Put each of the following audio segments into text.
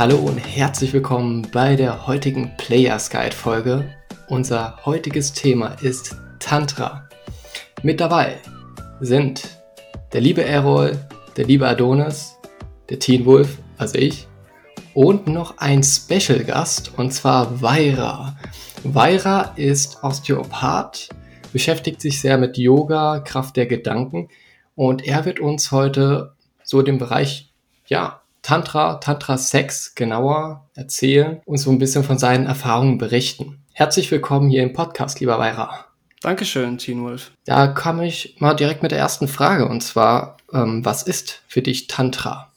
Hallo und herzlich willkommen bei der heutigen Players Guide Folge. Unser heutiges Thema ist Tantra. Mit dabei sind der liebe Errol, der liebe Adonis, der Teen Wolf, also ich, und noch ein Special Gast und zwar Vaira. Vaira ist Osteopath, beschäftigt sich sehr mit Yoga, Kraft der Gedanken und er wird uns heute so den Bereich ja, Tantra, Tantra Sex genauer erzählen und so ein bisschen von seinen Erfahrungen berichten. Herzlich willkommen hier im Podcast, lieber Weira. Dankeschön, Teen Wolf. Da komme ich mal direkt mit der ersten Frage und zwar, ähm, was ist für dich Tantra?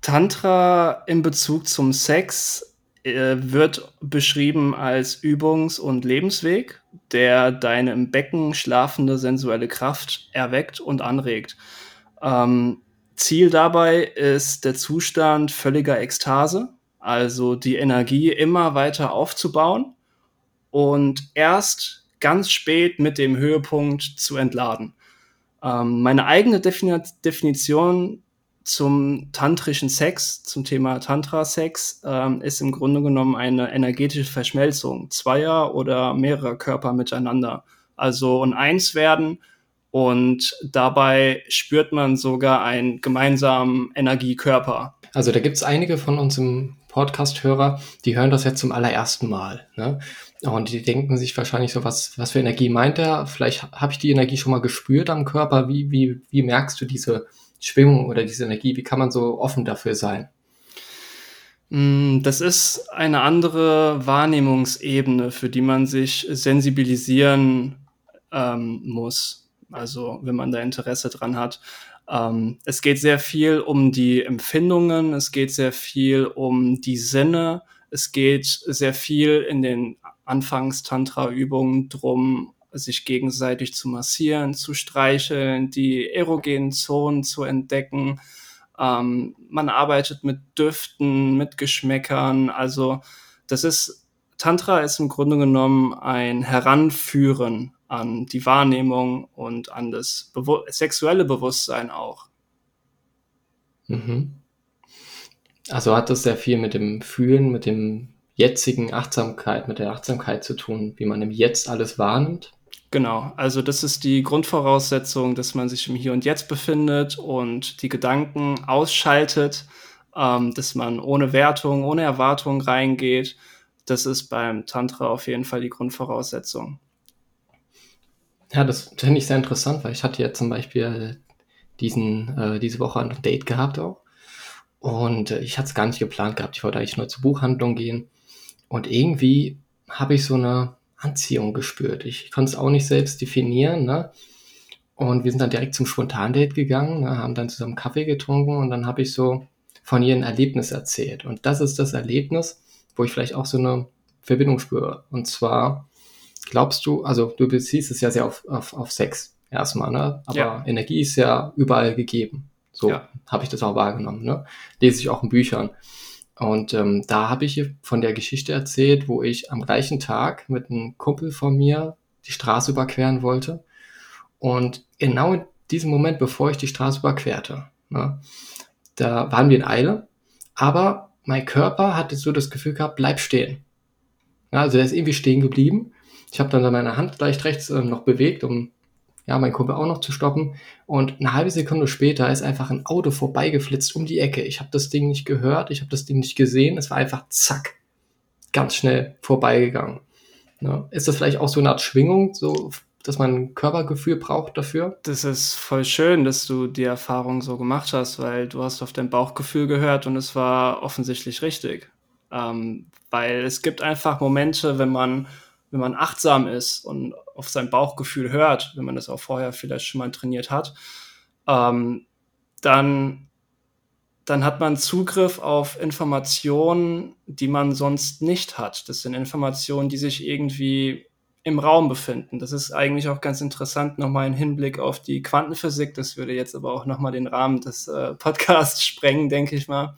Tantra in Bezug zum Sex äh, wird beschrieben als Übungs- und Lebensweg, der deine im Becken schlafende sensuelle Kraft erweckt und anregt. Ähm, Ziel dabei ist der Zustand völliger Ekstase, also die Energie immer weiter aufzubauen und erst ganz spät mit dem Höhepunkt zu entladen. Ähm, meine eigene Defin Definition zum tantrischen Sex, zum Thema Tantra-Sex, ähm, ist im Grunde genommen eine energetische Verschmelzung zweier oder mehrerer Körper miteinander. Also ein Eins werden und dabei spürt man sogar einen gemeinsamen Energiekörper. Also da gibt es einige von uns im Podcast-Hörer, die hören das jetzt zum allerersten Mal. Ne? Und die denken sich wahrscheinlich so, was, was für Energie meint er? Vielleicht habe ich die Energie schon mal gespürt am Körper. Wie, wie, wie merkst du diese Schwingung oder diese Energie? Wie kann man so offen dafür sein? Mm, das ist eine andere Wahrnehmungsebene, für die man sich sensibilisieren ähm, muss. Also wenn man da Interesse dran hat. Ähm, es geht sehr viel um die Empfindungen, es geht sehr viel um die Sinne, es geht sehr viel in den Anfangs-Tantra-Übungen drum, sich gegenseitig zu massieren, zu streicheln, die erogenen Zonen zu entdecken. Ähm, man arbeitet mit Düften, mit Geschmäckern. Also das ist, Tantra ist im Grunde genommen ein Heranführen an die Wahrnehmung und an das Bewu sexuelle Bewusstsein auch. Mhm. Also hat das sehr viel mit dem Fühlen, mit dem jetzigen Achtsamkeit, mit der Achtsamkeit zu tun, wie man im Jetzt alles wahrnimmt? Genau, also das ist die Grundvoraussetzung, dass man sich im Hier und Jetzt befindet und die Gedanken ausschaltet, ähm, dass man ohne Wertung, ohne Erwartung reingeht. Das ist beim Tantra auf jeden Fall die Grundvoraussetzung. Ja, das finde ich sehr interessant, weil ich hatte ja zum Beispiel diesen, äh, diese Woche ein Date gehabt auch. Und äh, ich hatte es gar nicht geplant gehabt. Ich wollte eigentlich nur zur Buchhandlung gehen. Und irgendwie habe ich so eine Anziehung gespürt. Ich konnte es auch nicht selbst definieren. Ne? Und wir sind dann direkt zum Spontandate gegangen, ne? haben dann zusammen Kaffee getrunken und dann habe ich so von ihr ein Erlebnis erzählt. Und das ist das Erlebnis, wo ich vielleicht auch so eine Verbindung spüre. Und zwar glaubst du, also du beziehst es ja sehr auf, auf, auf Sex erstmal, ne? Aber ja. Energie ist ja überall gegeben. So ja. habe ich das auch wahrgenommen, ne? Lese ich auch in Büchern. Und ähm, da habe ich von der Geschichte erzählt, wo ich am gleichen Tag mit einem Kumpel von mir die Straße überqueren wollte. Und genau in diesem Moment, bevor ich die Straße überquerte, ne, da waren wir in Eile, aber mein Körper hatte so das Gefühl gehabt, bleib stehen. Ja, also der ist irgendwie stehen geblieben ich habe dann meine Hand leicht rechts äh, noch bewegt, um ja, meinen Kumpel auch noch zu stoppen. Und eine halbe Sekunde später ist einfach ein Auto vorbeigeflitzt um die Ecke. Ich habe das Ding nicht gehört, ich habe das Ding nicht gesehen. Es war einfach zack, ganz schnell vorbeigegangen. Ja, ist das vielleicht auch so eine Art Schwingung, so dass man ein Körpergefühl braucht dafür? Das ist voll schön, dass du die Erfahrung so gemacht hast, weil du hast auf dein Bauchgefühl gehört und es war offensichtlich richtig. Ähm, weil es gibt einfach Momente, wenn man wenn man achtsam ist und auf sein Bauchgefühl hört, wenn man das auch vorher vielleicht schon mal trainiert hat, ähm, dann, dann hat man Zugriff auf Informationen, die man sonst nicht hat. Das sind Informationen, die sich irgendwie im Raum befinden. Das ist eigentlich auch ganz interessant, nochmal im Hinblick auf die Quantenphysik. Das würde jetzt aber auch nochmal den Rahmen des äh, Podcasts sprengen, denke ich mal.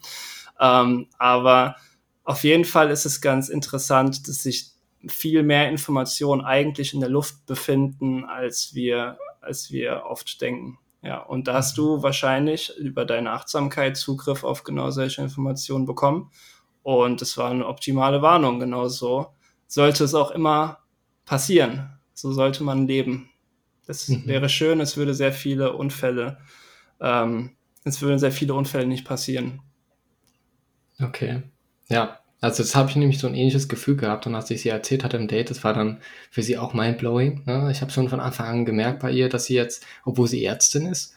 Ähm, aber auf jeden Fall ist es ganz interessant, dass sich viel mehr Informationen eigentlich in der Luft befinden, als wir, als wir oft denken. Ja, und da hast du wahrscheinlich über deine Achtsamkeit Zugriff auf genau solche Informationen bekommen. Und es war eine optimale Warnung, genau so. Sollte es auch immer passieren. So sollte man leben. Das mhm. wäre schön, es würde sehr viele Unfälle, ähm, es würden sehr viele Unfälle nicht passieren. Okay. Ja, also das habe ich nämlich so ein ähnliches Gefühl gehabt und als ich sie erzählt hatte im Date, das war dann für sie auch mindblowing. Ne? Ich habe schon von Anfang an gemerkt bei ihr, dass sie jetzt, obwohl sie Ärztin ist,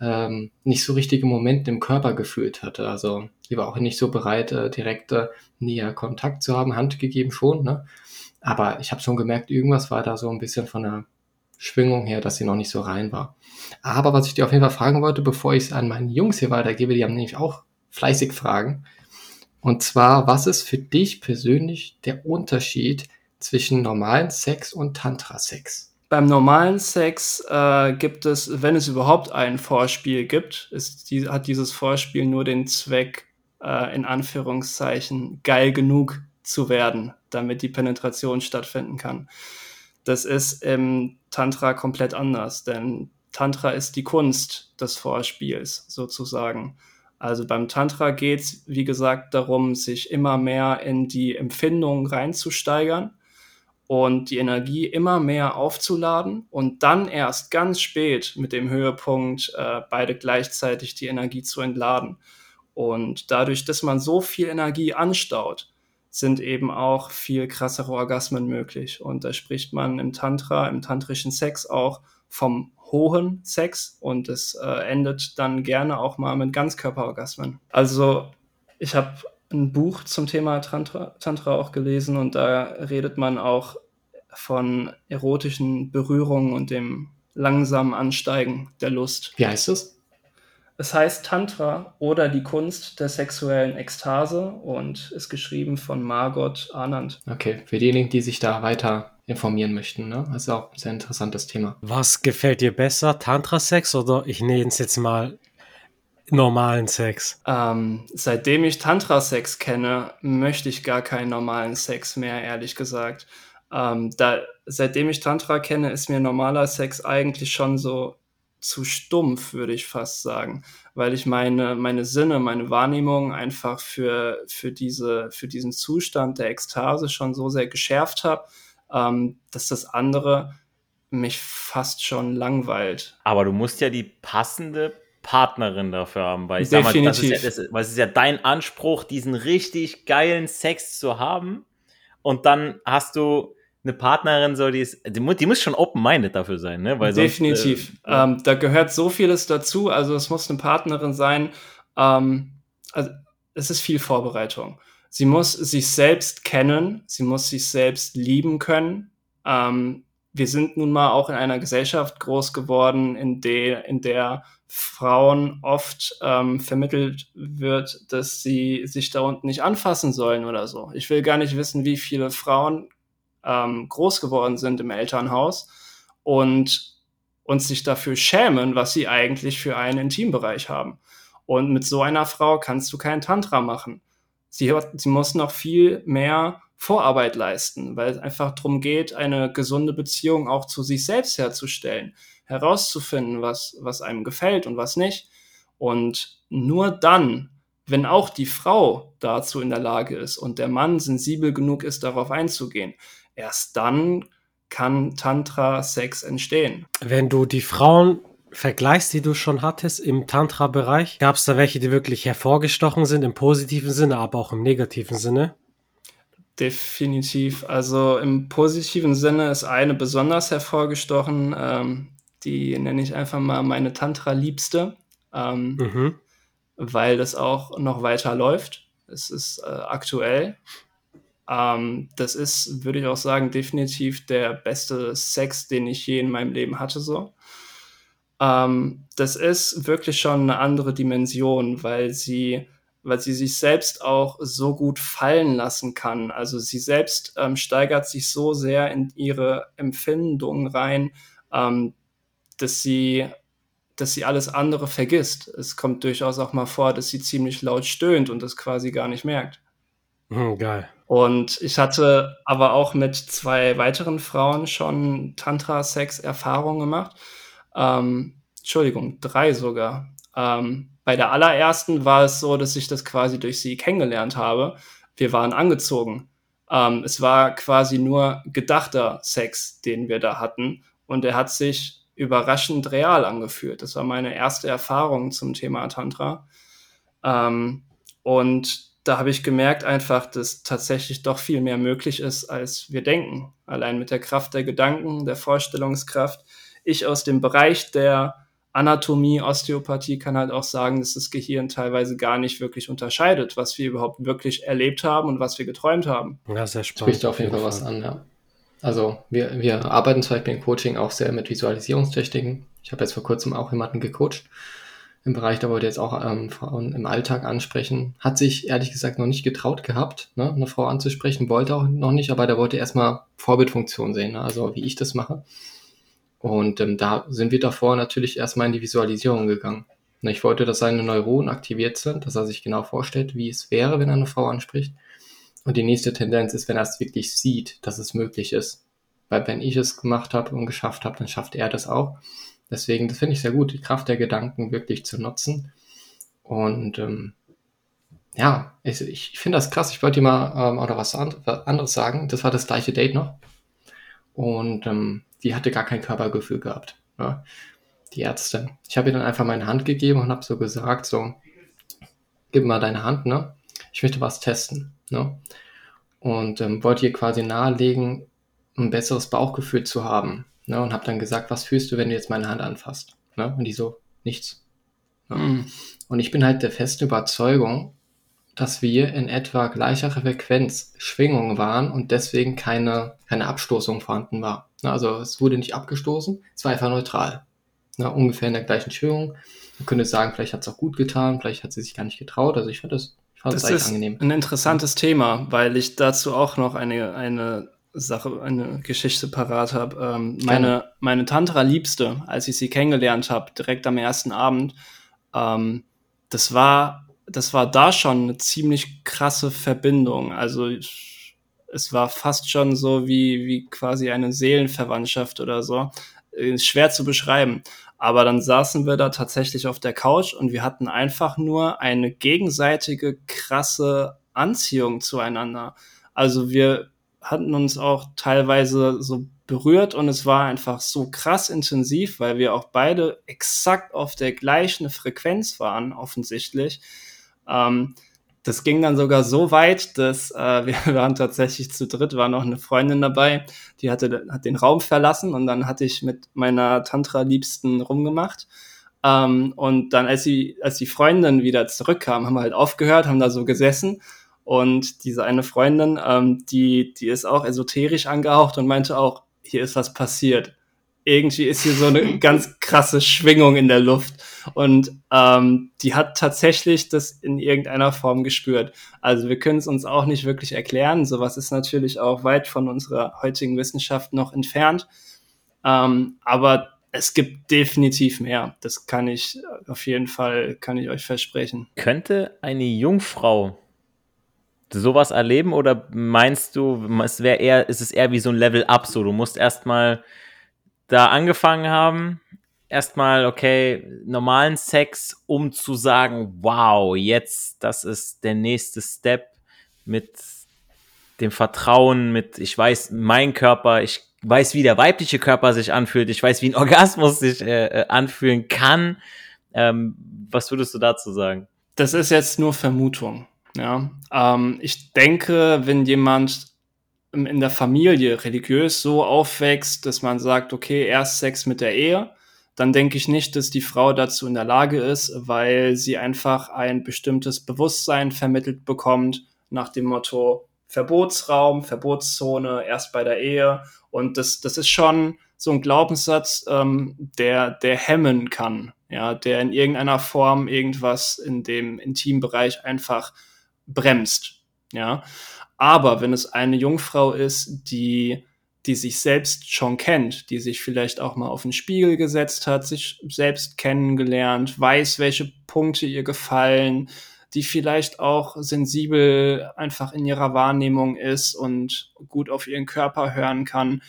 ähm, nicht so richtige Momente im Körper gefühlt hatte. Also sie war auch nicht so bereit, äh, direkt äh, näher Kontakt zu haben, Hand gegeben schon. Ne? Aber ich habe schon gemerkt, irgendwas war da so ein bisschen von der Schwingung her, dass sie noch nicht so rein war. Aber was ich dir auf jeden Fall fragen wollte, bevor ich es an meine Jungs hier weitergebe, die haben nämlich auch fleißig Fragen. Und zwar, was ist für dich persönlich der Unterschied zwischen normalen Sex und Tantra-Sex? Beim normalen Sex äh, gibt es, wenn es überhaupt ein Vorspiel gibt, ist die, hat dieses Vorspiel nur den Zweck, äh, in Anführungszeichen, geil genug zu werden, damit die Penetration stattfinden kann. Das ist im Tantra komplett anders, denn Tantra ist die Kunst des Vorspiels sozusagen. Also beim Tantra geht es, wie gesagt, darum, sich immer mehr in die Empfindung reinzusteigern und die Energie immer mehr aufzuladen und dann erst ganz spät mit dem Höhepunkt äh, beide gleichzeitig die Energie zu entladen. Und dadurch, dass man so viel Energie anstaut, sind eben auch viel krassere Orgasmen möglich. Und da spricht man im Tantra, im tantrischen Sex auch vom hohen Sex und es äh, endet dann gerne auch mal mit Ganzkörperorgasmen. Also ich habe ein Buch zum Thema Tantra, Tantra auch gelesen und da redet man auch von erotischen Berührungen und dem langsamen Ansteigen der Lust. Wie heißt es? Es heißt Tantra oder die Kunst der sexuellen Ekstase und ist geschrieben von Margot Anand. Okay, für diejenigen, die sich da weiter informieren möchten. Ne? Das ist auch ein sehr interessantes Thema. Was gefällt dir besser, Tantra-Sex oder ich nenne es jetzt mal normalen Sex? Ähm, seitdem ich Tantra-Sex kenne, möchte ich gar keinen normalen Sex mehr, ehrlich gesagt. Ähm, da, seitdem ich Tantra kenne, ist mir normaler Sex eigentlich schon so zu stumpf, würde ich fast sagen, weil ich meine, meine Sinne, meine Wahrnehmung einfach für, für, diese, für diesen Zustand der Ekstase schon so sehr geschärft habe, ähm, dass das andere mich fast schon langweilt. Aber du musst ja die passende Partnerin dafür haben, weil ich Definitiv. sag mal, das ist, ja, das, das ist ja dein Anspruch, diesen richtig geilen Sex zu haben. Und dann hast du eine Partnerin, so die ist, die, muss, die muss schon open-minded dafür sein, ne? Weil Definitiv. Sonst, äh, ähm, da gehört so vieles dazu. Also es muss eine Partnerin sein. Ähm, also es ist viel Vorbereitung. Sie muss sich selbst kennen, sie muss sich selbst lieben können. Ähm, wir sind nun mal auch in einer Gesellschaft groß geworden, in der, in der Frauen oft ähm, vermittelt wird, dass sie sich da unten nicht anfassen sollen oder so. Ich will gar nicht wissen, wie viele Frauen ähm, groß geworden sind im Elternhaus und uns sich dafür schämen, was sie eigentlich für einen Intimbereich haben. Und mit so einer Frau kannst du keinen Tantra machen sie, sie muss noch viel mehr Vorarbeit leisten, weil es einfach darum geht, eine gesunde Beziehung auch zu sich selbst herzustellen, herauszufinden, was, was einem gefällt und was nicht. Und nur dann, wenn auch die Frau dazu in der Lage ist und der Mann sensibel genug ist, darauf einzugehen, erst dann kann Tantra-Sex entstehen. Wenn du die Frauen vergleichst, die du schon hattest im Tantra-Bereich? Gab es da welche, die wirklich hervorgestochen sind im positiven Sinne, aber auch im negativen Sinne? Definitiv. Also im positiven Sinne ist eine besonders hervorgestochen. Ähm, die nenne ich einfach mal meine Tantra-Liebste, ähm, mhm. weil das auch noch weiter läuft. Es ist äh, aktuell. Ähm, das ist, würde ich auch sagen, definitiv der beste Sex, den ich je in meinem Leben hatte. So. Ähm, das ist wirklich schon eine andere Dimension, weil sie, weil sie sich selbst auch so gut fallen lassen kann. Also sie selbst ähm, steigert sich so sehr in ihre Empfindungen rein, ähm, dass sie dass sie alles andere vergisst. Es kommt durchaus auch mal vor, dass sie ziemlich laut stöhnt und das quasi gar nicht merkt. Hm, geil. Und ich hatte aber auch mit zwei weiteren Frauen schon Tantra-Sex-Erfahrungen gemacht ähm, Entschuldigung, drei sogar. Ähm, bei der allerersten war es so, dass ich das quasi durch sie kennengelernt habe. Wir waren angezogen. Ähm, es war quasi nur gedachter Sex, den wir da hatten. Und er hat sich überraschend real angefühlt. Das war meine erste Erfahrung zum Thema Tantra. Ähm, und da habe ich gemerkt einfach, dass tatsächlich doch viel mehr möglich ist, als wir denken. Allein mit der Kraft der Gedanken, der Vorstellungskraft. Ich aus dem Bereich der Anatomie, Osteopathie kann halt auch sagen, dass das Gehirn teilweise gar nicht wirklich unterscheidet, was wir überhaupt wirklich erlebt haben und was wir geträumt haben. Ja, sehr spannend. Spricht auf jeden Fall was an, ja. Also wir, wir arbeiten zum Beispiel im Coaching auch sehr mit Visualisierungstechniken. Ich habe jetzt vor kurzem auch jemanden gecoacht im Bereich, da wollte jetzt auch ähm, Frauen im Alltag ansprechen. Hat sich ehrlich gesagt noch nicht getraut gehabt, ne, eine Frau anzusprechen, wollte auch noch nicht, aber da wollte erstmal Vorbildfunktion sehen, ne, also wie ich das mache. Und ähm, da sind wir davor natürlich erstmal in die Visualisierung gegangen. Ich wollte, dass seine Neuronen aktiviert sind, dass er sich genau vorstellt, wie es wäre, wenn er eine Frau anspricht. Und die nächste Tendenz ist, wenn er es wirklich sieht, dass es möglich ist. Weil wenn ich es gemacht habe und geschafft habe, dann schafft er das auch. Deswegen, das finde ich sehr gut, die Kraft der Gedanken wirklich zu nutzen. Und ähm, ja, ich, ich finde das krass. Ich wollte dir mal ähm, oder was anderes sagen. Das war das gleiche Date noch. Und ähm, die hatte gar kein Körpergefühl gehabt. Ne? Die Ärztin. Ich habe ihr dann einfach meine Hand gegeben und habe so gesagt, so, gib mal deine Hand, ne? Ich möchte was testen, ne? Und ähm, wollte ihr quasi nahelegen, ein besseres Bauchgefühl zu haben. Ne, und habe dann gesagt, was fühlst du, wenn du jetzt meine Hand anfasst? Ne, und die so, nichts. Ne? Mhm. Und ich bin halt der festen Überzeugung, dass wir in etwa gleicher Frequenz Schwingungen waren und deswegen keine, keine Abstoßung vorhanden war. Ne, also es wurde nicht abgestoßen, es war einfach neutral. Ne, ungefähr in der gleichen Schwingung. Man könnte sagen, vielleicht hat es auch gut getan, vielleicht hat sie sich gar nicht getraut. Also ich fand das, ich fand das, das ist angenehm. ein interessantes Thema, weil ich dazu auch noch eine, eine Sache, eine Geschichte parat habe. Ähm, meine, meine Tantra-Liebste, als ich sie kennengelernt habe, direkt am ersten Abend, ähm, das war, das war da schon eine ziemlich krasse Verbindung. Also es war fast schon so wie, wie quasi eine Seelenverwandtschaft oder so. Ist schwer zu beschreiben. Aber dann saßen wir da tatsächlich auf der Couch und wir hatten einfach nur eine gegenseitige krasse Anziehung zueinander. Also wir, hatten uns auch teilweise so berührt und es war einfach so krass intensiv, weil wir auch beide exakt auf der gleichen Frequenz waren, offensichtlich. Ähm, das ging dann sogar so weit, dass äh, wir waren tatsächlich zu dritt, war noch eine Freundin dabei, die hatte hat den Raum verlassen und dann hatte ich mit meiner Tantra-Liebsten rumgemacht. Ähm, und dann, als, sie, als die Freundin wieder zurückkam, haben wir halt aufgehört, haben da so gesessen und diese eine Freundin, ähm, die, die ist auch esoterisch angehaucht und meinte auch, hier ist was passiert. Irgendwie ist hier so eine ganz krasse Schwingung in der Luft. Und ähm, die hat tatsächlich das in irgendeiner Form gespürt. Also wir können es uns auch nicht wirklich erklären. Sowas ist natürlich auch weit von unserer heutigen Wissenschaft noch entfernt. Ähm, aber es gibt definitiv mehr. Das kann ich auf jeden Fall, kann ich euch versprechen. Könnte eine Jungfrau sowas erleben oder meinst du, es wäre eher, ist es eher wie so ein Level Up, so du musst erstmal da angefangen haben, erstmal, okay, normalen Sex, um zu sagen, wow, jetzt, das ist der nächste Step mit dem Vertrauen, mit, ich weiß, mein Körper, ich weiß, wie der weibliche Körper sich anfühlt, ich weiß, wie ein Orgasmus sich äh, äh anfühlen kann. Ähm, was würdest du dazu sagen? Das ist jetzt nur Vermutung. Ja, ähm, ich denke, wenn jemand in der Familie religiös so aufwächst, dass man sagt, okay, erst Sex mit der Ehe, dann denke ich nicht, dass die Frau dazu in der Lage ist, weil sie einfach ein bestimmtes Bewusstsein vermittelt bekommt nach dem Motto Verbotsraum, Verbotszone, erst bei der Ehe. Und das, das ist schon so ein Glaubenssatz, ähm, der, der hemmen kann, ja, der in irgendeiner Form irgendwas in dem Intimbereich einfach bremst. Ja, aber wenn es eine Jungfrau ist, die die sich selbst schon kennt, die sich vielleicht auch mal auf den Spiegel gesetzt hat, sich selbst kennengelernt, weiß, welche Punkte ihr gefallen, die vielleicht auch sensibel einfach in ihrer Wahrnehmung ist und gut auf ihren Körper hören kann.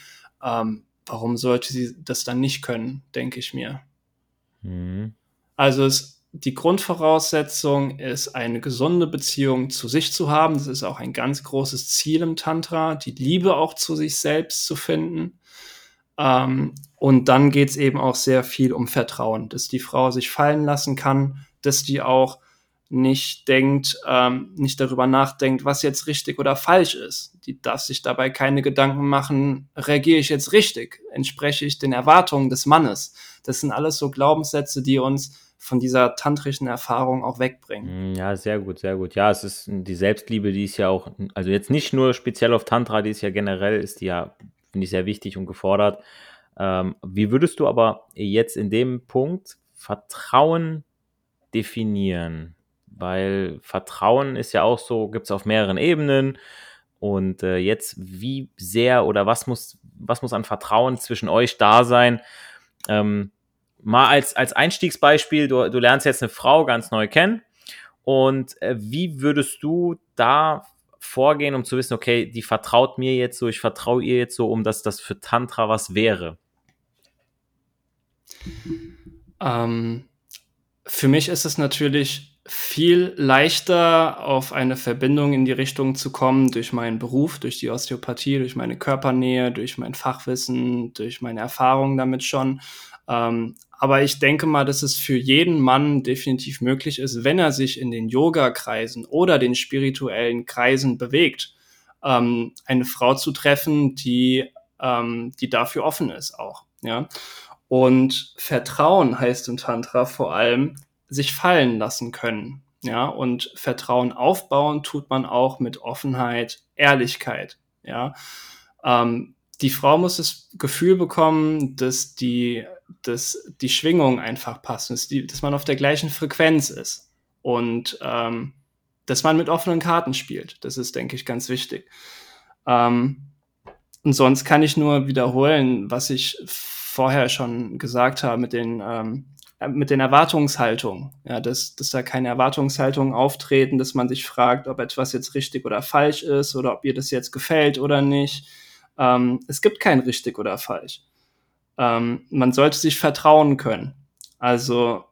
Ähm, warum sollte sie das dann nicht können, denke ich mir. Mhm. Also es, die Grundvoraussetzung ist, eine gesunde Beziehung zu sich zu haben. Das ist auch ein ganz großes Ziel im Tantra, die Liebe auch zu sich selbst zu finden. Ähm, und dann geht es eben auch sehr viel um Vertrauen, dass die Frau sich fallen lassen kann, dass die auch nicht denkt, ähm, nicht darüber nachdenkt, was jetzt richtig oder falsch ist. Die darf sich dabei keine Gedanken machen, reagiere ich jetzt richtig, entspreche ich den Erwartungen des Mannes. Das sind alles so Glaubenssätze, die uns von dieser tantrischen Erfahrung auch wegbringen. Mm, ja, sehr gut, sehr gut. Ja, es ist die Selbstliebe, die ist ja auch, also jetzt nicht nur speziell auf Tantra, die ist ja generell, ist die ja, finde ich, sehr wichtig und gefordert. Ähm, wie würdest du aber jetzt in dem Punkt Vertrauen definieren? weil Vertrauen ist ja auch so, gibt es auf mehreren Ebenen. Und äh, jetzt, wie sehr oder was muss, was muss an Vertrauen zwischen euch da sein? Ähm, mal als, als Einstiegsbeispiel, du, du lernst jetzt eine Frau ganz neu kennen. Und äh, wie würdest du da vorgehen, um zu wissen, okay, die vertraut mir jetzt so, ich vertraue ihr jetzt so, um dass das für Tantra was wäre? Ähm, für mich ist es natürlich viel leichter auf eine Verbindung in die Richtung zu kommen durch meinen Beruf, durch die Osteopathie, durch meine Körpernähe, durch mein Fachwissen, durch meine Erfahrungen damit schon. Ähm, aber ich denke mal, dass es für jeden Mann definitiv möglich ist, wenn er sich in den Yoga-Kreisen oder den spirituellen Kreisen bewegt, ähm, eine Frau zu treffen, die, ähm, die dafür offen ist auch. Ja. Und Vertrauen heißt im Tantra vor allem, sich fallen lassen können. Ja, und Vertrauen aufbauen tut man auch mit Offenheit, Ehrlichkeit. Ja, ähm, die Frau muss das Gefühl bekommen, dass die, dass die Schwingung einfach passt, dass, die, dass man auf der gleichen Frequenz ist und ähm, dass man mit offenen Karten spielt. Das ist, denke ich, ganz wichtig. Ähm, und sonst kann ich nur wiederholen, was ich vorher schon gesagt habe mit den ähm, äh, mit den Erwartungshaltungen, ja, dass, dass da keine Erwartungshaltungen auftreten, dass man sich fragt, ob etwas jetzt richtig oder falsch ist oder ob ihr das jetzt gefällt oder nicht. Ähm, es gibt kein richtig oder falsch. Ähm, man sollte sich vertrauen können. Also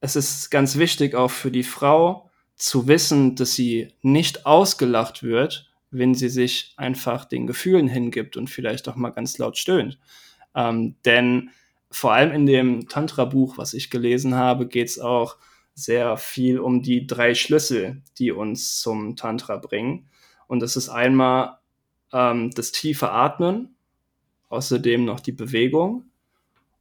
es ist ganz wichtig auch für die Frau zu wissen, dass sie nicht ausgelacht wird, wenn sie sich einfach den Gefühlen hingibt und vielleicht auch mal ganz laut stöhnt. Ähm, denn vor allem in dem Tantra-Buch, was ich gelesen habe, geht es auch sehr viel um die drei Schlüssel, die uns zum Tantra bringen. Und das ist einmal ähm, das tiefe Atmen, außerdem noch die Bewegung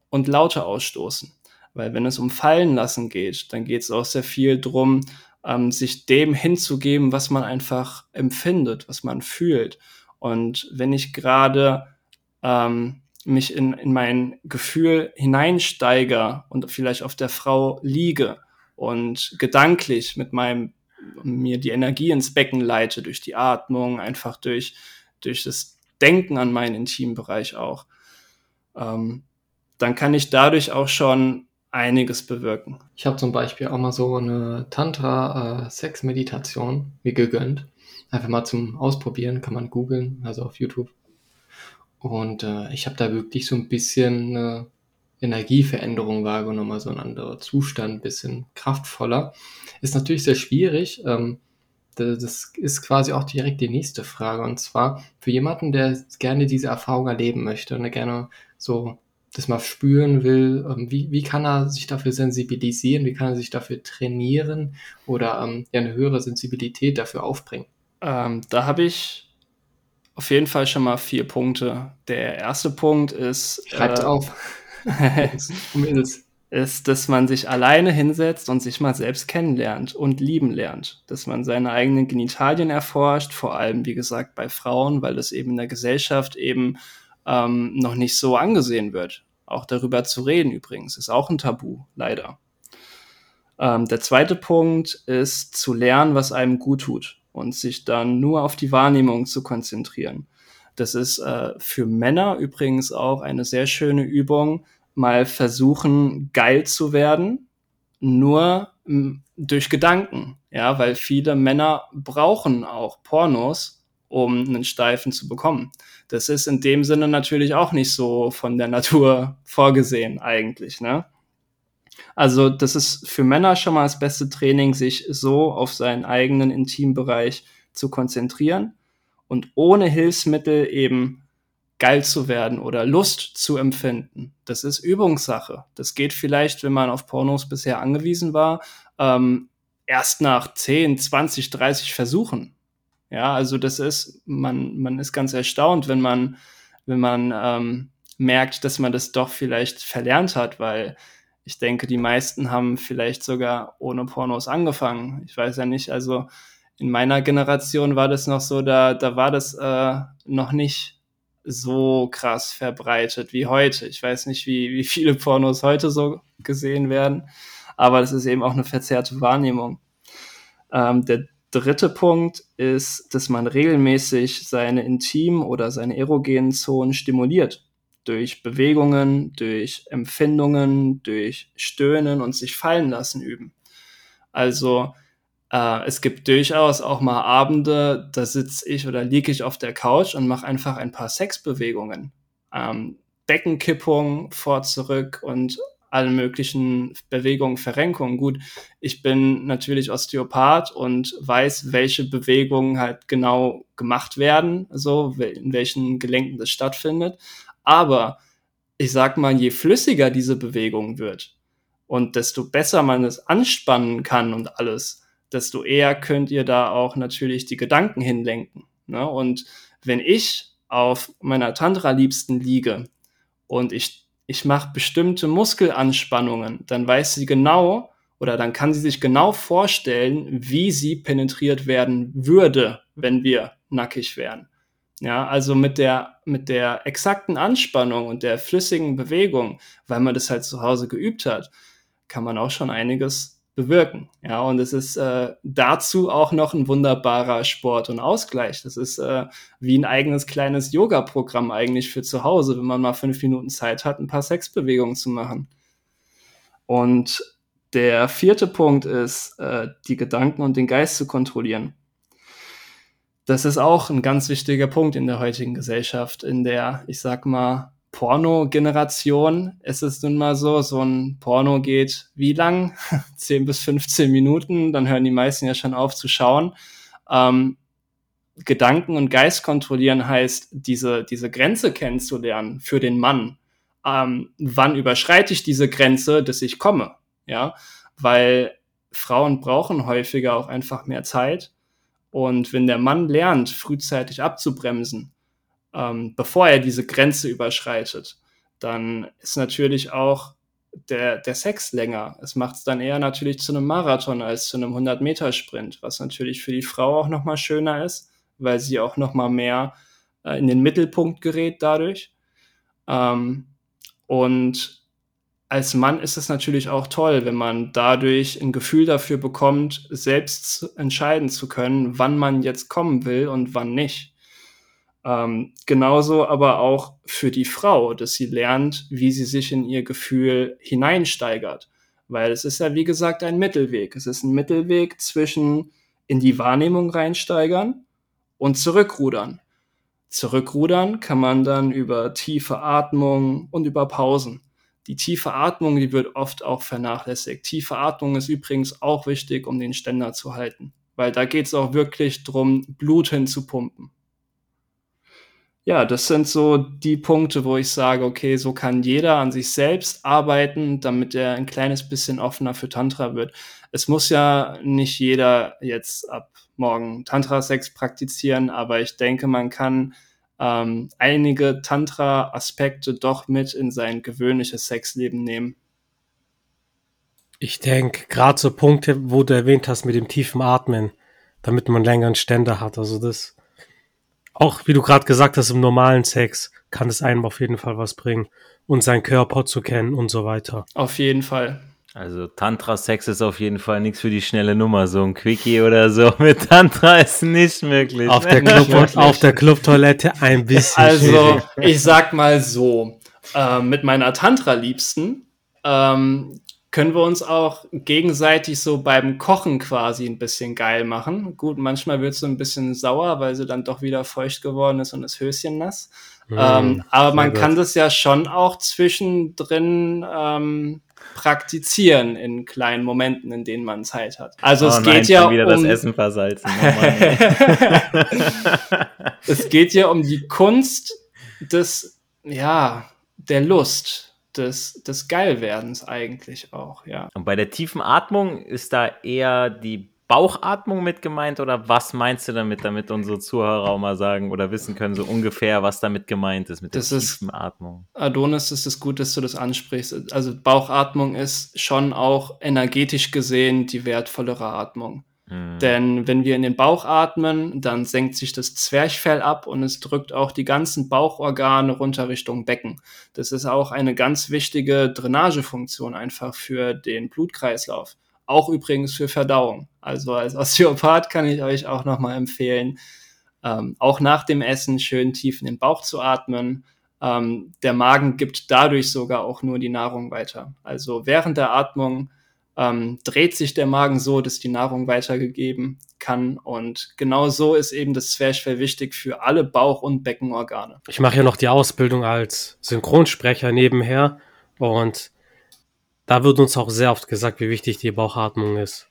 und Laute ausstoßen. Weil wenn es um Fallen lassen geht, dann geht es auch sehr viel drum, ähm, sich dem hinzugeben, was man einfach empfindet, was man fühlt. Und wenn ich gerade ähm, mich in, in mein Gefühl hineinsteige und vielleicht auf der Frau liege und gedanklich mit meinem mir die Energie ins Becken leite durch die Atmung, einfach durch, durch das Denken an meinen Intimbereich auch, ähm, dann kann ich dadurch auch schon einiges bewirken. Ich habe zum Beispiel auch mal so eine Tantra-Sex-Meditation äh, mir gegönnt. Einfach mal zum Ausprobieren, kann man googeln, also auf YouTube. Und äh, ich habe da wirklich so ein bisschen eine Energieveränderung wahrgenommen, also ein anderer Zustand, ein bisschen kraftvoller. Ist natürlich sehr schwierig. Ähm, das ist quasi auch direkt die nächste Frage. Und zwar für jemanden, der gerne diese Erfahrung erleben möchte und der gerne so das mal spüren will, ähm, wie, wie kann er sich dafür sensibilisieren, wie kann er sich dafür trainieren oder ähm, eine höhere Sensibilität dafür aufbringen? Ähm, da habe ich auf jeden Fall schon mal vier Punkte. Der erste Punkt ist. Schreibt äh, auf. ist, dass man sich alleine hinsetzt und sich mal selbst kennenlernt und lieben lernt. Dass man seine eigenen Genitalien erforscht, vor allem, wie gesagt, bei Frauen, weil das eben in der Gesellschaft eben ähm, noch nicht so angesehen wird. Auch darüber zu reden übrigens, ist auch ein Tabu, leider. Ähm, der zweite Punkt ist zu lernen, was einem gut tut und sich dann nur auf die Wahrnehmung zu konzentrieren. Das ist äh, für Männer übrigens auch eine sehr schöne Übung, mal versuchen, geil zu werden, nur durch Gedanken. Ja, weil viele Männer brauchen auch Pornos, um einen Steifen zu bekommen. Das ist in dem Sinne natürlich auch nicht so von der Natur vorgesehen eigentlich, ne? Also das ist für Männer schon mal das beste Training, sich so auf seinen eigenen Intimbereich zu konzentrieren und ohne Hilfsmittel eben geil zu werden oder Lust zu empfinden. Das ist Übungssache. Das geht vielleicht, wenn man auf Pornos bisher angewiesen war, ähm, erst nach 10, 20, 30 Versuchen. Ja, also das ist, man, man ist ganz erstaunt, wenn man, wenn man ähm, merkt, dass man das doch vielleicht verlernt hat, weil ich denke, die meisten haben vielleicht sogar ohne Pornos angefangen. Ich weiß ja nicht, also in meiner Generation war das noch so, da, da war das äh, noch nicht so krass verbreitet wie heute. Ich weiß nicht, wie, wie viele Pornos heute so gesehen werden, aber das ist eben auch eine verzerrte Wahrnehmung. Ähm, der dritte Punkt ist, dass man regelmäßig seine intimen oder seine erogenen Zonen stimuliert. Durch Bewegungen, durch Empfindungen, durch Stöhnen und sich fallen lassen üben. Also äh, es gibt durchaus auch mal Abende, da sitze ich oder liege ich auf der Couch und mache einfach ein paar Sexbewegungen. Ähm, Beckenkippung vor, zurück und alle möglichen Bewegungen, Verrenkungen. Gut, ich bin natürlich Osteopath und weiß, welche Bewegungen halt genau gemacht werden, so in welchen Gelenken das stattfindet. Aber ich sag mal, je flüssiger diese Bewegung wird und desto besser man es anspannen kann und alles, desto eher könnt ihr da auch natürlich die Gedanken hinlenken. Ne? Und wenn ich auf meiner Tantra-Liebsten liege und ich, ich mache bestimmte Muskelanspannungen, dann weiß sie genau oder dann kann sie sich genau vorstellen, wie sie penetriert werden würde, wenn wir nackig wären. Ja, also mit der, mit der exakten Anspannung und der flüssigen Bewegung, weil man das halt zu Hause geübt hat, kann man auch schon einiges bewirken. Ja, und es ist äh, dazu auch noch ein wunderbarer Sport und Ausgleich. Das ist äh, wie ein eigenes kleines Yoga-Programm eigentlich für zu Hause, wenn man mal fünf Minuten Zeit hat, ein paar Sexbewegungen zu machen. Und der vierte Punkt ist, äh, die Gedanken und den Geist zu kontrollieren. Das ist auch ein ganz wichtiger Punkt in der heutigen Gesellschaft, in der, ich sag mal, Porno-Generation ist es nun mal so, so ein Porno geht wie lang? 10 bis 15 Minuten, dann hören die meisten ja schon auf zu schauen. Ähm, Gedanken und Geist kontrollieren heißt, diese, diese Grenze kennenzulernen für den Mann. Ähm, wann überschreite ich diese Grenze, dass ich komme? Ja, weil Frauen brauchen häufiger auch einfach mehr Zeit. Und wenn der Mann lernt, frühzeitig abzubremsen, ähm, bevor er diese Grenze überschreitet, dann ist natürlich auch der, der Sex länger. Es macht es dann eher natürlich zu einem Marathon als zu einem 100-Meter-Sprint, was natürlich für die Frau auch nochmal schöner ist, weil sie auch nochmal mehr äh, in den Mittelpunkt gerät dadurch. Ähm, und als Mann ist es natürlich auch toll, wenn man dadurch ein Gefühl dafür bekommt, selbst entscheiden zu können, wann man jetzt kommen will und wann nicht. Ähm, genauso aber auch für die Frau, dass sie lernt, wie sie sich in ihr Gefühl hineinsteigert. Weil es ist ja, wie gesagt, ein Mittelweg. Es ist ein Mittelweg zwischen in die Wahrnehmung reinsteigern und zurückrudern. Zurückrudern kann man dann über tiefe Atmung und über Pausen. Die tiefe Atmung, die wird oft auch vernachlässigt. Tiefe Atmung ist übrigens auch wichtig, um den Ständer zu halten, weil da geht es auch wirklich drum, Blut hinzupumpen ja, das sind so die Punkte, wo ich sage, okay, so kann jeder an sich selbst arbeiten, damit er ein kleines bisschen offener für Tantra wird. Es muss ja nicht jeder jetzt ab morgen Tantra-Sex praktizieren, aber ich denke, man kann ähm, einige Tantra-Aspekte doch mit in sein gewöhnliches Sexleben nehmen. Ich denke, gerade so Punkte, wo du erwähnt hast mit dem tiefen Atmen, damit man länger einen Ständer hat. Also das auch wie du gerade gesagt hast, im normalen Sex kann es einem auf jeden Fall was bringen und seinen Körper zu kennen und so weiter. Auf jeden Fall. Also Tantra-Sex ist auf jeden Fall nichts für die schnelle Nummer. So ein Quickie oder so mit Tantra ist nicht möglich. Auf der, Club auf der Clubtoilette ein bisschen. Also ich sag mal so, äh, mit meiner Tantra-Liebsten ähm, können wir uns auch gegenseitig so beim Kochen quasi ein bisschen geil machen. Gut, manchmal wird es so ein bisschen sauer, weil sie dann doch wieder feucht geworden ist und das Höschen nass. Mm, ähm, aber man kann das ja schon auch zwischendrin ähm, praktizieren in kleinen Momenten, in denen man Zeit hat. Also oh es nein, geht ja wieder um das Essen versalzen. es geht ja um die Kunst des, ja, der Lust, des, des Geilwerdens eigentlich auch, ja. Und bei der tiefen Atmung ist da eher die Bauchatmung mit gemeint oder was meinst du damit, damit unsere Zuhörer auch mal sagen oder wissen können, so ungefähr, was damit gemeint ist mit das der tiefen ist, Atmung? Adonis, ist es gut, dass du das ansprichst. Also Bauchatmung ist schon auch energetisch gesehen die wertvollere Atmung. Mhm. Denn wenn wir in den Bauch atmen, dann senkt sich das Zwerchfell ab und es drückt auch die ganzen Bauchorgane runter Richtung Becken. Das ist auch eine ganz wichtige Drainagefunktion einfach für den Blutkreislauf. Auch übrigens für Verdauung. Also als Osteopath kann ich euch auch nochmal empfehlen, ähm, auch nach dem Essen schön tief in den Bauch zu atmen. Ähm, der Magen gibt dadurch sogar auch nur die Nahrung weiter. Also während der Atmung ähm, dreht sich der Magen so, dass die Nahrung weitergegeben kann. Und genau so ist eben das Zwerchfell wichtig für alle Bauch- und Beckenorgane. Ich mache ja noch die Ausbildung als Synchronsprecher nebenher und da wird uns auch sehr oft gesagt, wie wichtig die Bauchatmung ist.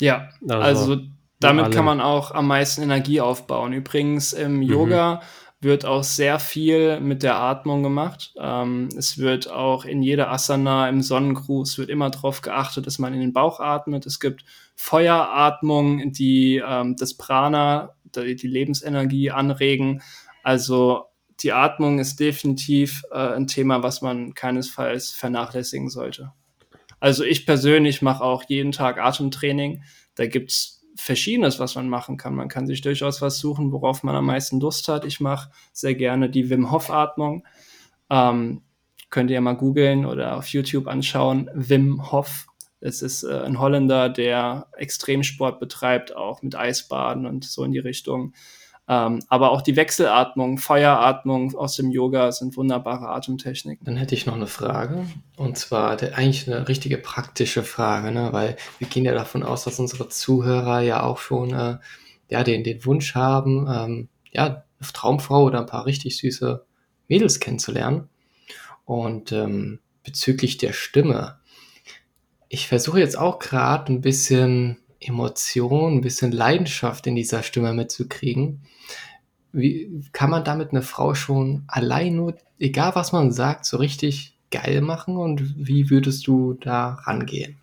Ja, also, also damit kann man auch am meisten Energie aufbauen. Übrigens im mhm. Yoga wird auch sehr viel mit der Atmung gemacht. Ähm, es wird auch in jeder Asana, im Sonnengruß, wird immer darauf geachtet, dass man in den Bauch atmet. Es gibt Feueratmung, die ähm, das Prana, die, die Lebensenergie anregen. Also die Atmung ist definitiv äh, ein Thema, was man keinesfalls vernachlässigen sollte. Also ich persönlich mache auch jeden Tag Atemtraining. Da gibt es Verschiedenes, was man machen kann. Man kann sich durchaus was suchen, worauf man am meisten Lust hat. Ich mache sehr gerne die Wim Hof Atmung. Ähm, könnt ihr mal googeln oder auf YouTube anschauen. Wim Hof. Es ist äh, ein Holländer, der Extremsport betreibt, auch mit Eisbaden und so in die Richtung. Ähm, aber auch die Wechselatmung, Feueratmung aus dem Yoga sind wunderbare Atemtechniken. Dann hätte ich noch eine Frage. Und zwar der, eigentlich eine richtige praktische Frage, ne? weil wir gehen ja davon aus, dass unsere Zuhörer ja auch schon äh, ja, den, den Wunsch haben, ähm, ja, eine Traumfrau oder ein paar richtig süße Mädels kennenzulernen. Und ähm, bezüglich der Stimme, ich versuche jetzt auch gerade ein bisschen Emotion, ein bisschen Leidenschaft in dieser Stimme mitzukriegen. Wie kann man damit eine Frau schon allein nur, egal was man sagt, so richtig geil machen und wie würdest du da rangehen?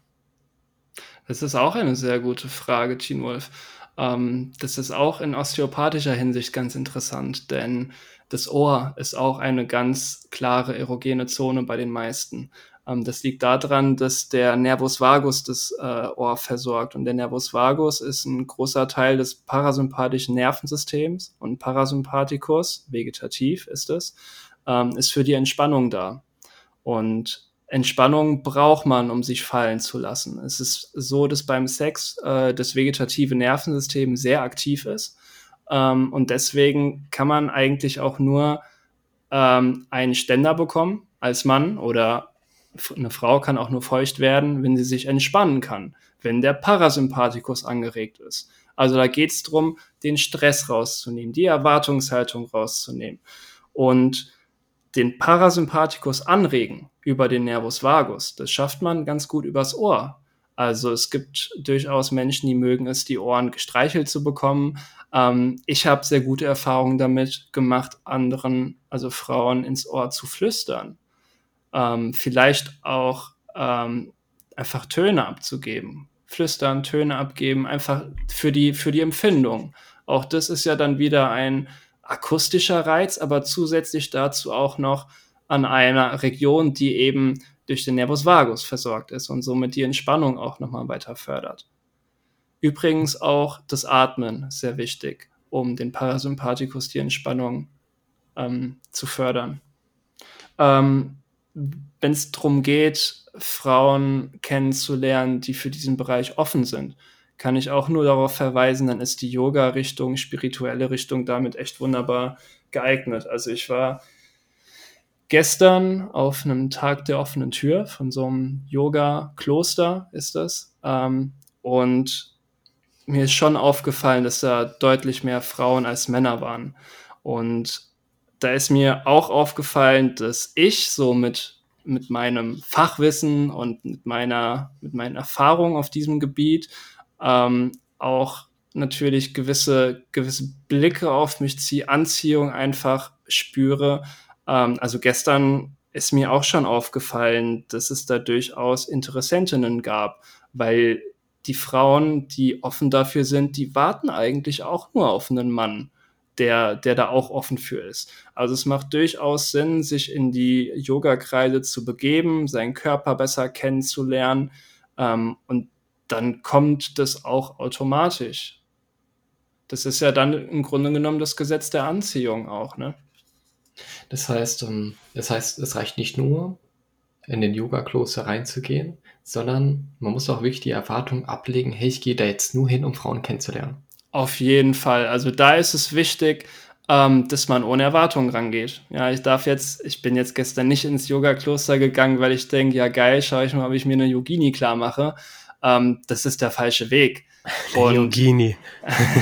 Das ist auch eine sehr gute Frage, Teen Wolf. Ähm, das ist auch in osteopathischer Hinsicht ganz interessant, denn das Ohr ist auch eine ganz klare erogene Zone bei den meisten. Ähm, das liegt daran, dass der Nervus vagus das äh, Ohr versorgt. Und der Nervus vagus ist ein großer Teil des parasympathischen Nervensystems und Parasympathikus, vegetativ ist es, ähm, ist für die Entspannung da. Und Entspannung braucht man, um sich fallen zu lassen. Es ist so, dass beim Sex äh, das vegetative Nervensystem sehr aktiv ist. Ähm, und deswegen kann man eigentlich auch nur ähm, einen Ständer bekommen als Mann oder eine Frau kann auch nur feucht werden, wenn sie sich entspannen kann, wenn der Parasympathikus angeregt ist. Also da geht es darum, den Stress rauszunehmen, die Erwartungshaltung rauszunehmen und den Parasympathikus anregen über den Nervus vagus. Das schafft man ganz gut übers Ohr. Also es gibt durchaus Menschen, die mögen es, die Ohren gestreichelt zu bekommen. Ähm, ich habe sehr gute Erfahrungen damit gemacht, anderen, also Frauen ins Ohr zu flüstern ähm, vielleicht auch ähm, einfach Töne abzugeben. Flüstern, Töne abgeben, einfach für die, für die Empfindung. Auch das ist ja dann wieder ein akustischer Reiz, aber zusätzlich dazu auch noch an einer Region, die eben durch den Nervus vagus versorgt ist und somit die Entspannung auch nochmal weiter fördert. Übrigens auch das Atmen sehr wichtig, um den Parasympathikus, die Entspannung ähm, zu fördern. Ähm, wenn es darum geht, Frauen kennenzulernen, die für diesen Bereich offen sind, kann ich auch nur darauf verweisen, dann ist die Yoga-Richtung, spirituelle Richtung damit echt wunderbar geeignet. Also ich war gestern auf einem Tag der offenen Tür von so einem Yoga-Kloster ist das. Ähm, und mir ist schon aufgefallen, dass da deutlich mehr Frauen als Männer waren. Und da ist mir auch aufgefallen, dass ich so mit mit meinem Fachwissen und mit meiner, mit meinen Erfahrungen auf diesem Gebiet ähm, auch natürlich gewisse, gewisse Blicke auf mich ziehe, Anziehung einfach spüre. Ähm, also gestern ist mir auch schon aufgefallen, dass es da durchaus Interessentinnen gab, weil die Frauen, die offen dafür sind, die warten eigentlich auch nur auf einen Mann, der, der da auch offen für ist. Also es macht durchaus Sinn, sich in die Yoga-Kreise zu begeben, seinen Körper besser kennenzulernen ähm, und dann kommt das auch automatisch. Das ist ja dann im Grunde genommen das Gesetz der Anziehung auch, ne? Das heißt, ähm, das heißt, es reicht nicht nur, in den Yoga-Kloster reinzugehen, sondern man muss auch wirklich die Erwartung ablegen, hey, ich gehe da jetzt nur hin, um Frauen kennenzulernen. Auf jeden Fall. Also da ist es wichtig, ähm, dass man ohne Erwartungen rangeht. Ja, ich darf jetzt, ich bin jetzt gestern nicht ins Yoga-Kloster gegangen, weil ich denke, ja geil, schaue ich mal, ob ich mir eine Yogini klar mache. Ähm, das ist der falsche Weg. Und, Yogini.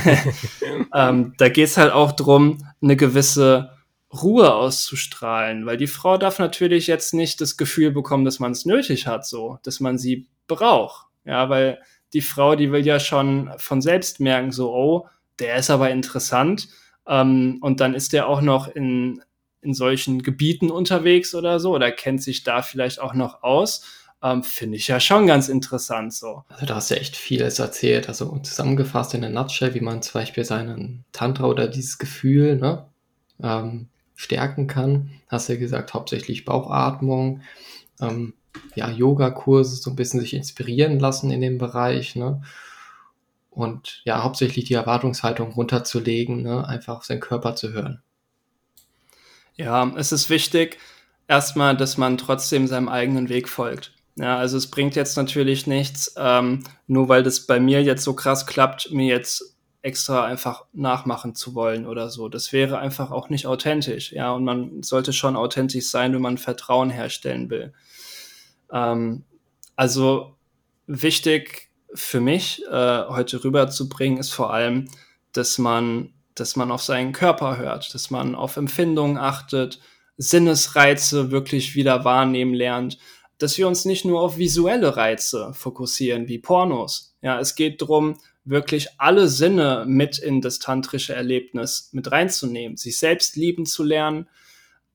ähm, da geht's halt auch drum, eine gewisse Ruhe auszustrahlen, weil die Frau darf natürlich jetzt nicht das Gefühl bekommen, dass man es nötig hat, so, dass man sie braucht. Ja, weil die Frau, die will ja schon von selbst merken, so, oh, der ist aber interessant. Ähm, und dann ist der auch noch in, in solchen Gebieten unterwegs oder so, oder kennt sich da vielleicht auch noch aus. Ähm, Finde ich ja schon ganz interessant so. Also da hast du echt vieles erzählt. Also zusammengefasst in der Nutshell, wie man zum Beispiel seinen Tantra oder dieses Gefühl, ne, ähm, stärken kann. Hast du ja gesagt, hauptsächlich Bauchatmung, ähm, ja, Yoga-Kurse, so ein bisschen sich inspirieren lassen in dem Bereich, ne? Und ja, hauptsächlich die Erwartungshaltung runterzulegen, ne? einfach auf seinen Körper zu hören. Ja, es ist wichtig, erstmal, dass man trotzdem seinem eigenen Weg folgt. Ja, also es bringt jetzt natürlich nichts, ähm, nur weil das bei mir jetzt so krass klappt, mir jetzt extra einfach nachmachen zu wollen oder so. Das wäre einfach auch nicht authentisch, ja. Und man sollte schon authentisch sein, wenn man Vertrauen herstellen will. Ähm, also wichtig für mich äh, heute rüberzubringen ist vor allem, dass man, dass man auf seinen Körper hört, dass man auf Empfindungen achtet, Sinnesreize wirklich wieder wahrnehmen lernt, dass wir uns nicht nur auf visuelle Reize fokussieren wie Pornos. Ja, es geht darum, wirklich alle Sinne mit in das tantrische Erlebnis mit reinzunehmen, sich selbst lieben zu lernen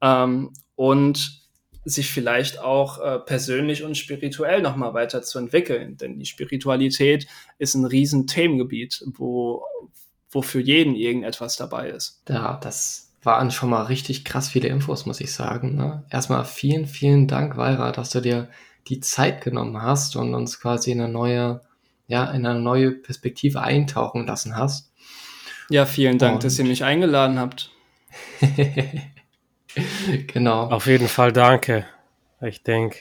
ähm, und sich vielleicht auch äh, persönlich und spirituell nochmal weiterzuentwickeln. Denn die Spiritualität ist ein riesen Themengebiet, wo, wo für jeden irgendetwas dabei ist. Ja, das waren schon mal richtig krass viele Infos, muss ich sagen. Ne? Erstmal vielen, vielen Dank, Weira, dass du dir die Zeit genommen hast und uns quasi in eine neue ja, in eine neue Perspektive eintauchen lassen hast. Ja, vielen Dank, Und dass ihr mich eingeladen habt. genau. Auf jeden Fall danke. Ich denke,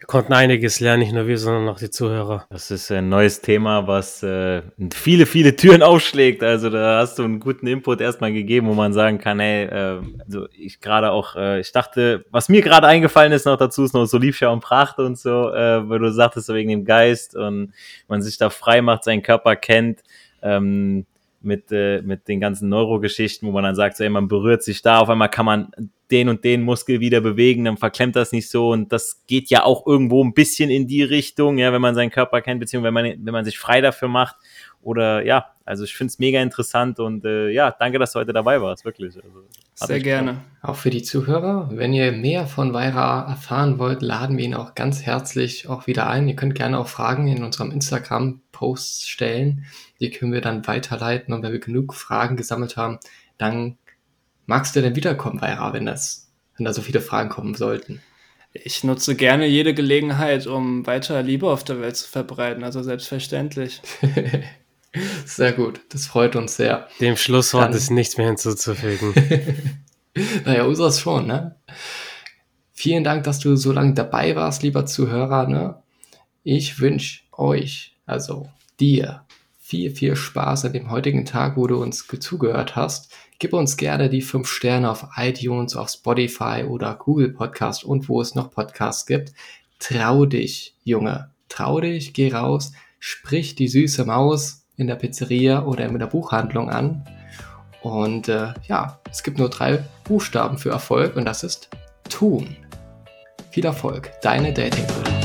wir konnten einiges lernen, nicht nur wir, sondern auch die Zuhörer. Das ist ein neues Thema, was äh, viele, viele Türen aufschlägt. Also da hast du einen guten Input erstmal gegeben, wo man sagen kann, hey, äh, also ich gerade auch, äh, ich dachte, was mir gerade eingefallen ist noch dazu, ist noch so Liebschau und Pracht und so, äh, weil du sagtest, so wegen dem Geist und man sich da frei macht, seinen Körper kennt. Ähm, mit, äh, mit den ganzen Neurogeschichten, wo man dann sagt, so, ey, man berührt sich da, auf einmal kann man den und den Muskel wieder bewegen, dann verklemmt das nicht so und das geht ja auch irgendwo ein bisschen in die Richtung, ja, wenn man seinen Körper kennt, beziehungsweise wenn man, wenn man sich frei dafür macht oder ja, also ich finde es mega interessant und äh, ja, danke, dass du heute dabei warst, wirklich. Also, Sehr gerne. Auch für die Zuhörer, wenn ihr mehr von Weira erfahren wollt, laden wir ihn auch ganz herzlich auch wieder ein. Ihr könnt gerne auch Fragen in unserem Instagram-Post stellen. Die können wir dann weiterleiten und wenn wir genug Fragen gesammelt haben, dann magst du denn wiederkommen, Weira, wenn das, wenn da so viele Fragen kommen sollten? Ich nutze gerne jede Gelegenheit, um weiter Liebe auf der Welt zu verbreiten, also selbstverständlich. Sehr gut, das freut uns sehr. Dem Schlusswort Dann, ist nichts mehr hinzuzufügen. naja, unseres schon, ne? Vielen Dank, dass du so lange dabei warst, lieber Zuhörer, ne? Ich wünsche euch, also dir, viel, viel Spaß an dem heutigen Tag, wo du uns zugehört hast. Gib uns gerne die fünf Sterne auf iTunes, auf Spotify oder Google Podcast und wo es noch Podcasts gibt. Trau dich, Junge. Trau dich, geh raus, sprich die süße Maus in der Pizzeria oder in der Buchhandlung an. Und äh, ja, es gibt nur drei Buchstaben für Erfolg und das ist tun. Viel Erfolg, deine Dating-Brille.